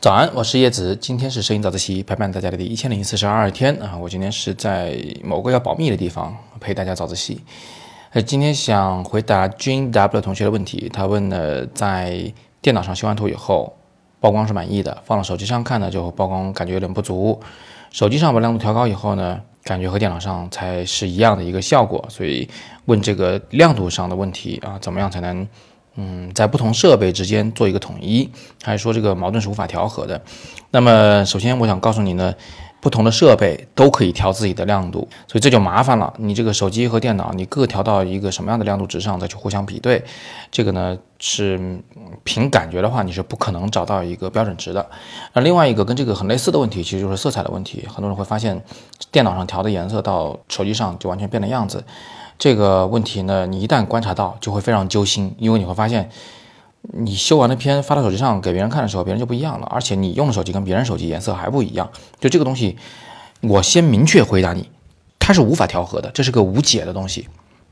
早安，我是叶子，今天是摄影早自习陪伴大家的第一千零四十二天啊！我今天是在某个要保密的地方陪大家早自习。呃，今天想回答 Jin W 同学的问题，他问了在电脑上修完图以后，曝光是满意的，放到手机上看呢，就曝光感觉有点不足。手机上把亮度调高以后呢，感觉和电脑上才是一样的一个效果，所以问这个亮度上的问题啊，怎么样才能？嗯，在不同设备之间做一个统一，还是说这个矛盾是无法调和的？那么，首先我想告诉你呢，不同的设备都可以调自己的亮度，所以这就麻烦了。你这个手机和电脑，你各调到一个什么样的亮度值上再去互相比对，这个呢是凭感觉的话，你是不可能找到一个标准值的。那另外一个跟这个很类似的问题，其实就是色彩的问题。很多人会发现，电脑上调的颜色到手机上就完全变了样子。这个问题呢，你一旦观察到，就会非常揪心，因为你会发现，你修完的片发到手机上给别人看的时候，别人就不一样了，而且你用的手机跟别人手机颜色还不一样。就这个东西，我先明确回答你，它是无法调和的，这是个无解的东西。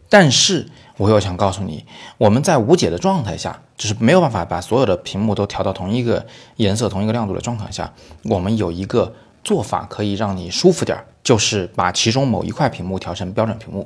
但是我又想告诉你，我们在无解的状态下，就是没有办法把所有的屏幕都调到同一个颜色、同一个亮度的状态下，我们有一个做法可以让你舒服点儿。就是把其中某一块屏幕调成标准屏幕，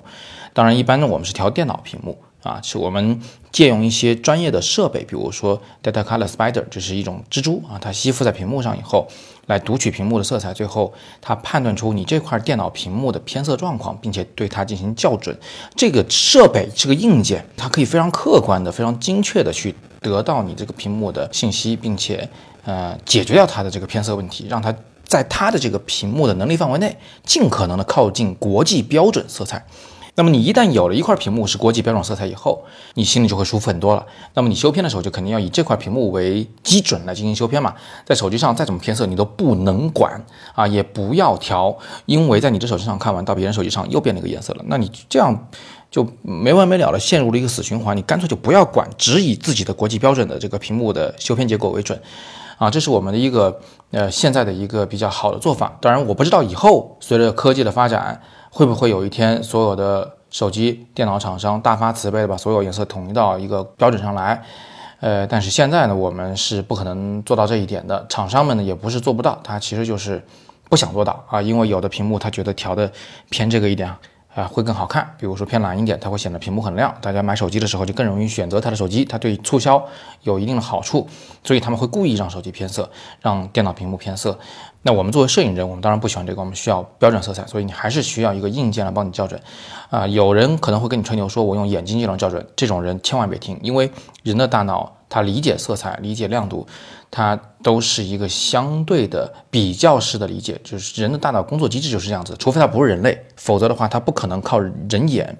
当然，一般呢我们是调电脑屏幕啊，是我们借用一些专业的设备，比如说 Data Color Spider，这是一种蜘蛛啊，它吸附在屏幕上以后，来读取屏幕的色彩，最后它判断出你这块电脑屏幕的偏色状况，并且对它进行校准。这个设备这个硬件，它可以非常客观的、非常精确的去得到你这个屏幕的信息，并且呃解决掉它的这个偏色问题，让它。在它的这个屏幕的能力范围内，尽可能的靠近国际标准色彩。那么你一旦有了一块屏幕是国际标准色彩以后，你心里就会舒服很多了。那么你修片的时候就肯定要以这块屏幕为基准来进行修片嘛。在手机上再怎么偏色你都不能管啊，也不要调，因为在你这手机上看完到别人手机上又变了一个颜色了，那你这样就没完没了的陷入了一个死循环。你干脆就不要管，只以自己的国际标准的这个屏幕的修片结果为准。啊，这是我们的一个呃现在的一个比较好的做法。当然，我不知道以后随着科技的发展，会不会有一天所有的手机、电脑厂商大发慈悲的把所有颜色统一到一个标准上来。呃，但是现在呢，我们是不可能做到这一点的。厂商们呢，也不是做不到，他其实就是不想做到啊，因为有的屏幕他觉得调的偏这个一点。啊，会更好看。比如说偏蓝一点，它会显得屏幕很亮，大家买手机的时候就更容易选择它的手机，它对促销有一定的好处，所以他们会故意让手机偏色，让电脑屏幕偏色。那我们作为摄影人，我们当然不喜欢这个，我们需要标准色彩，所以你还是需要一个硬件来帮你校准。啊，有人可能会跟你吹牛说，我用眼睛就能校准，这种人千万别听，因为人的大脑他理解色彩、理解亮度。它都是一个相对的比较式的理解，就是人的大脑工作机制就是这样子，除非他不是人类，否则的话，他不可能靠人眼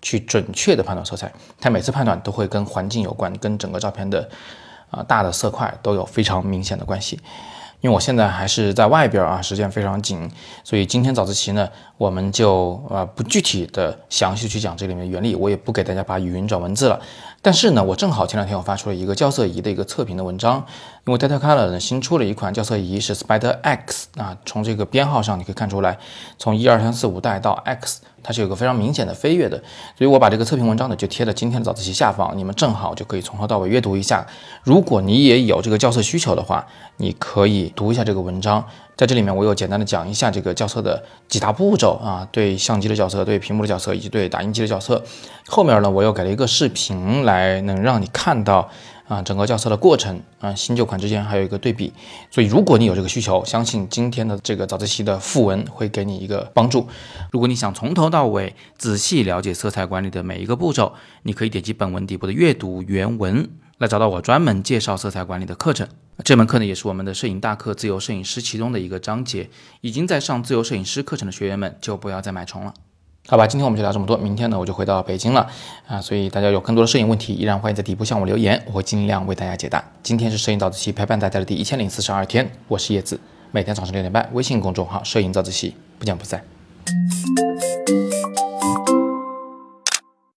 去准确的判断色彩，他每次判断都会跟环境有关，跟整个照片的啊大的色块都有非常明显的关系。因为我现在还是在外边啊，时间非常紧，所以今天早自习呢，我们就呃不具体的详细去讲这里面原理，我也不给大家把语音转文字了。但是呢，我正好前两天我发出了一个校色仪的一个测评的文章，因为 Data Color 呢新出了一款校色仪是 Spider X 啊，从这个编号上你可以看出来，从一二三四五代到 X。它是有个非常明显的飞跃的，所以我把这个测评文章呢就贴在今天的早自习下方，你们正好就可以从头到尾阅读一下。如果你也有这个校色需求的话，你可以读一下这个文章。在这里面，我有简单的讲一下这个校色的几大步骤啊，对相机的校色，对屏幕的校色，以及对打印机的校色。后面呢，我又给了一个视频来能让你看到。啊，整个校色的过程啊，新旧款之间还有一个对比，所以如果你有这个需求，相信今天的这个早自习的副文会给你一个帮助。如果你想从头到尾仔细了解色彩管理的每一个步骤，你可以点击本文底部的阅读原文来找到我专门介绍色彩管理的课程。这门课呢，也是我们的摄影大课自由摄影师其中的一个章节。已经在上自由摄影师课程的学员们就不要再买重了。好吧，今天我们就聊这么多。明天呢，我就回到北京了啊，所以大家有更多的摄影问题，依然欢迎在底部向我留言，我会尽量为大家解答。今天是摄影早自习陪伴大家的第一千零四十二天，我是叶子，每天早上六点半，微信公众号“摄影早自习”，不见不散。